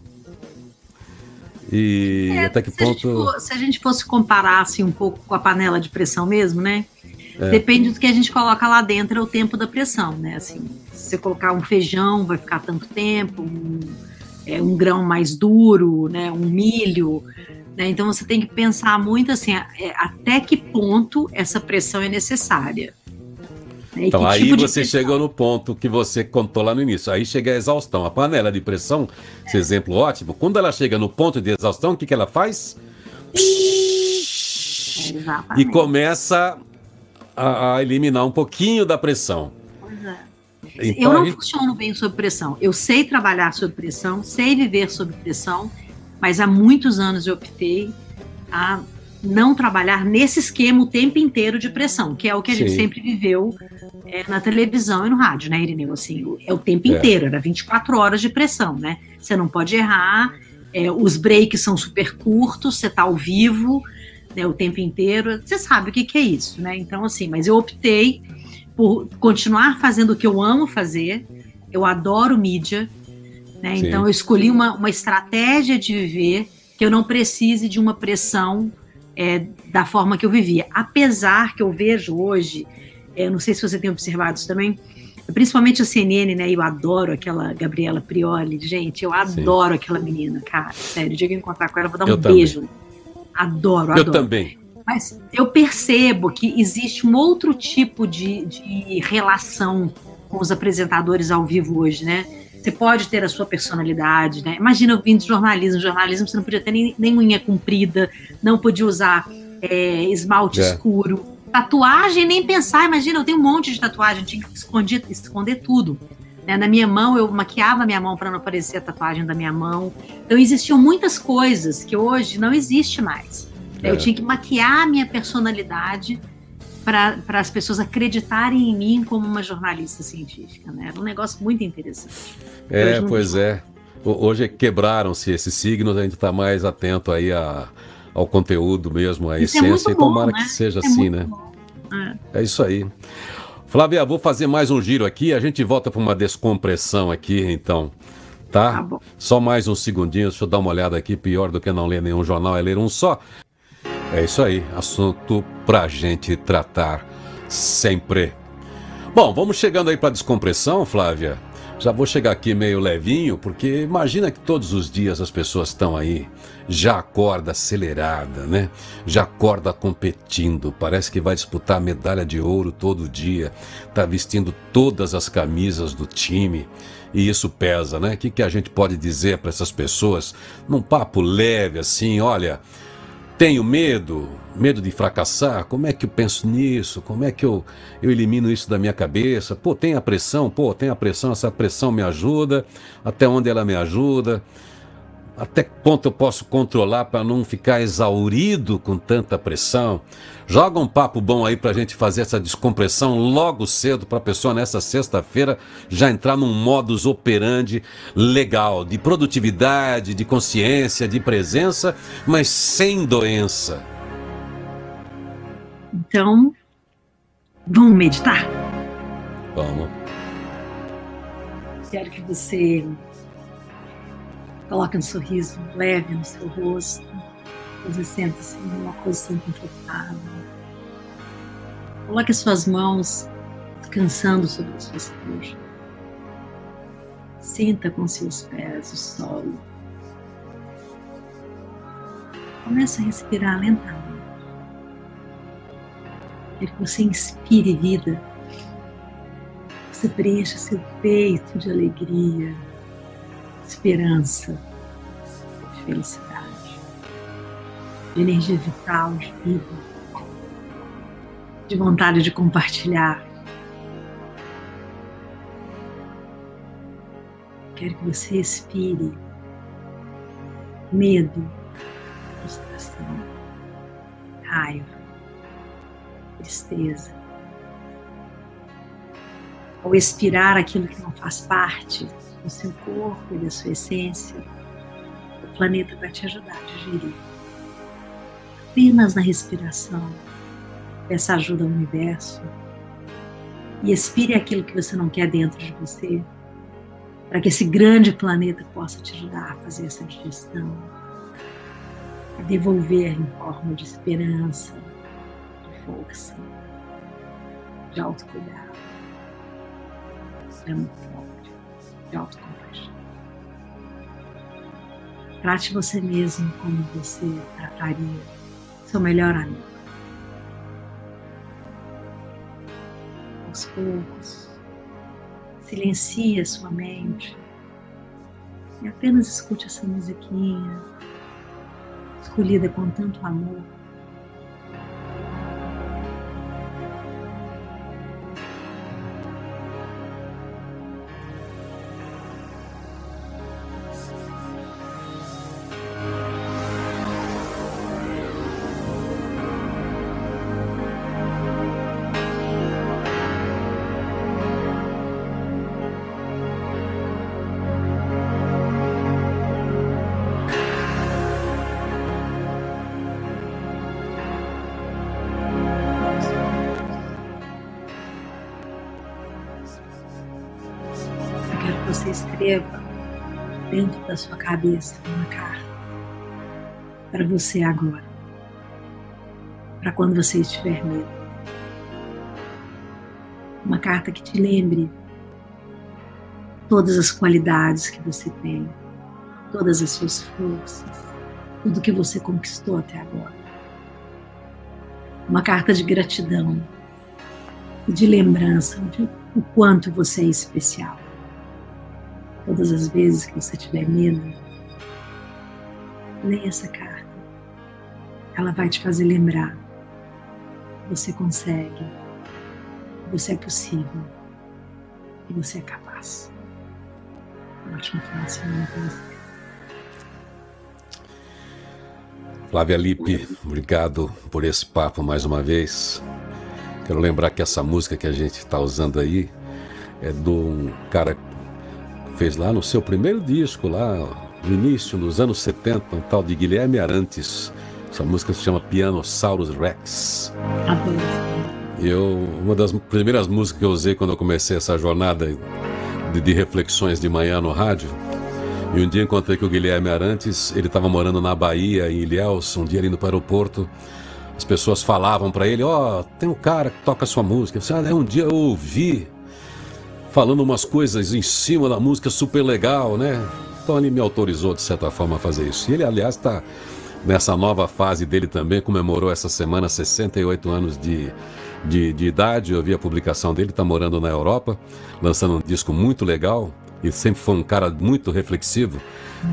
E é, até que se ponto. A for, se a gente fosse comparar assim, um pouco com a panela de pressão mesmo, né? É. Depende do que a gente coloca lá dentro, é o tempo da pressão, né? Assim, se você colocar um feijão, vai ficar tanto tempo, um, é, um grão mais duro, né? Um milho. Né? Então você tem que pensar muito assim, é, até que ponto essa pressão é necessária. Né? Então aí tipo você chegou no ponto que você contou lá no início. Aí chega a exaustão. A panela de pressão, esse exemplo ótimo, quando ela chega no ponto de exaustão, o que, que ela faz? Exatamente. E começa a, a eliminar um pouquinho da pressão. Pois é. Então, eu não gente... funciono bem sob pressão. Eu sei trabalhar sob pressão, sei viver sob pressão, mas há muitos anos eu optei a não trabalhar nesse esquema o tempo inteiro de pressão, que é o que a Sim. gente sempre viveu é, na televisão e no rádio, né, Irineu? Assim, é o tempo é. inteiro, era 24 horas de pressão, né? Você não pode errar, é, os breaks são super curtos, você está ao vivo, né, o tempo inteiro. Você sabe o que, que é isso, né? Então, assim, mas eu optei por continuar fazendo o que eu amo fazer. Eu adoro mídia, né? Então eu escolhi uma, uma estratégia de viver que eu não precise de uma pressão é, da forma que eu vivia. Apesar que eu vejo hoje, é, não sei se você tem observado isso também, principalmente a CNN, né? Eu adoro aquela Gabriela Prioli, gente, eu adoro Sim. aquela menina, cara. Sério, o dia que eu encontrar com ela, eu vou dar um eu beijo. Adoro, adoro. Eu também. Mas eu percebo que existe um outro tipo de, de relação com os apresentadores ao vivo hoje, né? Você pode ter a sua personalidade, né? Imagina eu vindo de jornalismo. Jornalismo você não podia ter nem, nem unha comprida, não podia usar é, esmalte é. escuro. Tatuagem, nem pensar. Imagina, eu tenho um monte de tatuagem, tinha que esconder, esconder tudo. Né? Na minha mão, eu maquiava minha mão para não aparecer a tatuagem da minha mão. Então, existiam muitas coisas que hoje não existe mais. É. Eu tinha que maquiar a minha personalidade para as pessoas acreditarem em mim como uma jornalista científica. Né? Era um negócio muito interessante. É, pois é. Hoje quebraram-se esses signos, a gente está mais atento aí a, ao conteúdo mesmo, à isso é essência, é e tomara bom, né? que seja é assim, né? É. é isso aí. Flávia, vou fazer mais um giro aqui, a gente volta para uma descompressão aqui, então. Tá? tá só mais uns segundinhos, deixa eu dar uma olhada aqui. Pior do que não ler nenhum jornal é ler um só. É isso aí, assunto pra gente tratar sempre. Bom, vamos chegando aí para descompressão, Flávia. Já vou chegar aqui meio levinho, porque imagina que todos os dias as pessoas estão aí, já acorda acelerada, né? Já acorda competindo, parece que vai disputar medalha de ouro todo dia, tá vestindo todas as camisas do time. E isso pesa, né? O que, que a gente pode dizer para essas pessoas num papo leve assim? Olha, tenho medo, medo de fracassar, como é que eu penso nisso? Como é que eu, eu elimino isso da minha cabeça? Pô, tem a pressão, pô, tem a pressão, essa pressão me ajuda, até onde ela me ajuda? Até que ponto eu posso controlar para não ficar exaurido com tanta pressão? Joga um papo bom aí para a gente fazer essa descompressão logo cedo para a pessoa nessa sexta-feira já entrar num modus operandi legal, de produtividade, de consciência, de presença, mas sem doença. Então, vamos meditar? Vamos. Quero que você Coloque um sorriso leve no seu rosto. Você senta-se numa posição confortável. Coloque as suas mãos descansando sobre as suas coxas. Sinta com seus pés o solo. Comece a respirar lentamente. Quero que você inspire vida. Você preencha seu peito de alegria esperança, felicidade. de energia vital, de vida, de vontade de compartilhar. Quero que você expire medo, frustração, raiva, tristeza. Ao expirar aquilo que não faz parte do seu corpo e da sua essência, o planeta vai te ajudar a digerir. Apenas na respiração, peça ajuda ao universo e expire aquilo que você não quer dentro de você para que esse grande planeta possa te ajudar a fazer essa digestão, a devolver em forma de esperança, de força, de autocuidado, de amor próprio, de autocompaixão. Trate você mesmo como você trataria seu melhor amigo. Aos poucos, Silencie sua mente e apenas escute essa musiquinha escolhida com tanto amor. Cabeça uma carta para você agora, para quando você estiver medo. Uma carta que te lembre todas as qualidades que você tem, todas as suas forças, tudo que você conquistou até agora. Uma carta de gratidão e de lembrança de o quanto você é especial. Todas as vezes que você tiver medo, leia essa carta. Ela vai te fazer lembrar que você consegue, que você é possível, que você é capaz. Um ótimo final de semana para você. Flávia Lippe, obrigado por esse papo mais uma vez. Quero lembrar que essa música que a gente está usando aí é de um cara fez lá no seu primeiro disco, lá no início, nos anos 70, um tal de Guilherme Arantes. Essa música se chama Pianosaurus Rex. Eu, uma das primeiras músicas que eu usei quando eu comecei essa jornada de, de reflexões de manhã no rádio, e um dia encontrei com o Guilherme Arantes, ele estava morando na Bahia, em Ilhéus, um dia ali no aeroporto. As pessoas falavam para ele: Ó, oh, tem um cara que toca sua música. Eu disse, ah, um dia eu ouvi falando umas coisas em cima da música super legal, né? Então ele me autorizou de certa forma a fazer isso. E ele, aliás, está nessa nova fase dele também, comemorou essa semana 68 anos de, de, de idade. Eu vi a publicação dele, está morando na Europa, lançando um disco muito legal. E sempre foi um cara muito reflexivo,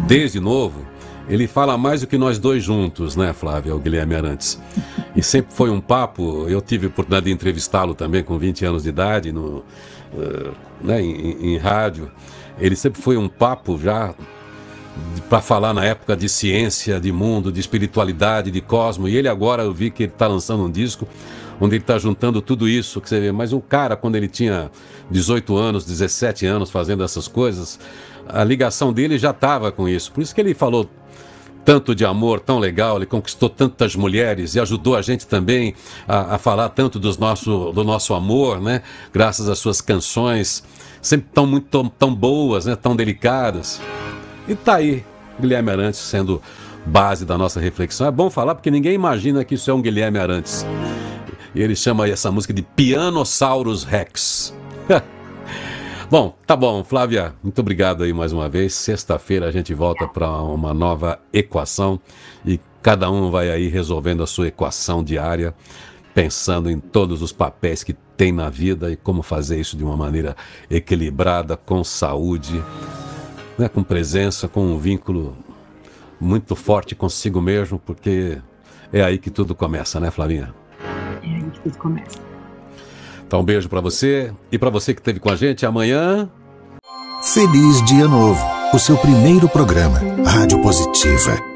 desde novo. Ele fala mais do que nós dois juntos, né, Flávia, o Guilherme Arantes. E sempre foi um papo. Eu tive a oportunidade de entrevistá-lo também com 20 anos de idade, no, uh, né, em, em rádio. Ele sempre foi um papo já para falar na época de ciência, de mundo, de espiritualidade, de cosmo. E ele agora eu vi que ele está lançando um disco onde ele está juntando tudo isso que você vê. Mas o cara, quando ele tinha 18 anos, 17 anos fazendo essas coisas, a ligação dele já estava com isso. Por isso que ele falou tanto de amor tão legal, ele conquistou tantas mulheres e ajudou a gente também a, a falar tanto dos nosso, do nosso amor, né? Graças às suas canções, sempre tão muito tão, tão boas, né? Tão delicadas. E tá aí, Guilherme Arantes sendo base da nossa reflexão. É bom falar porque ninguém imagina que isso é um Guilherme Arantes. E ele chama essa música de Pianosaurus Rex. Bom, tá bom, Flávia, muito obrigado aí mais uma vez. Sexta-feira a gente volta para uma nova equação e cada um vai aí resolvendo a sua equação diária, pensando em todos os papéis que tem na vida e como fazer isso de uma maneira equilibrada, com saúde, né, com presença, com um vínculo muito forte consigo mesmo, porque é aí que tudo começa, né, Flavinha? É aí que tudo começa. Então, um beijo para você e para você que esteve com a gente amanhã. Feliz Dia Novo, o seu primeiro programa, Rádio Positiva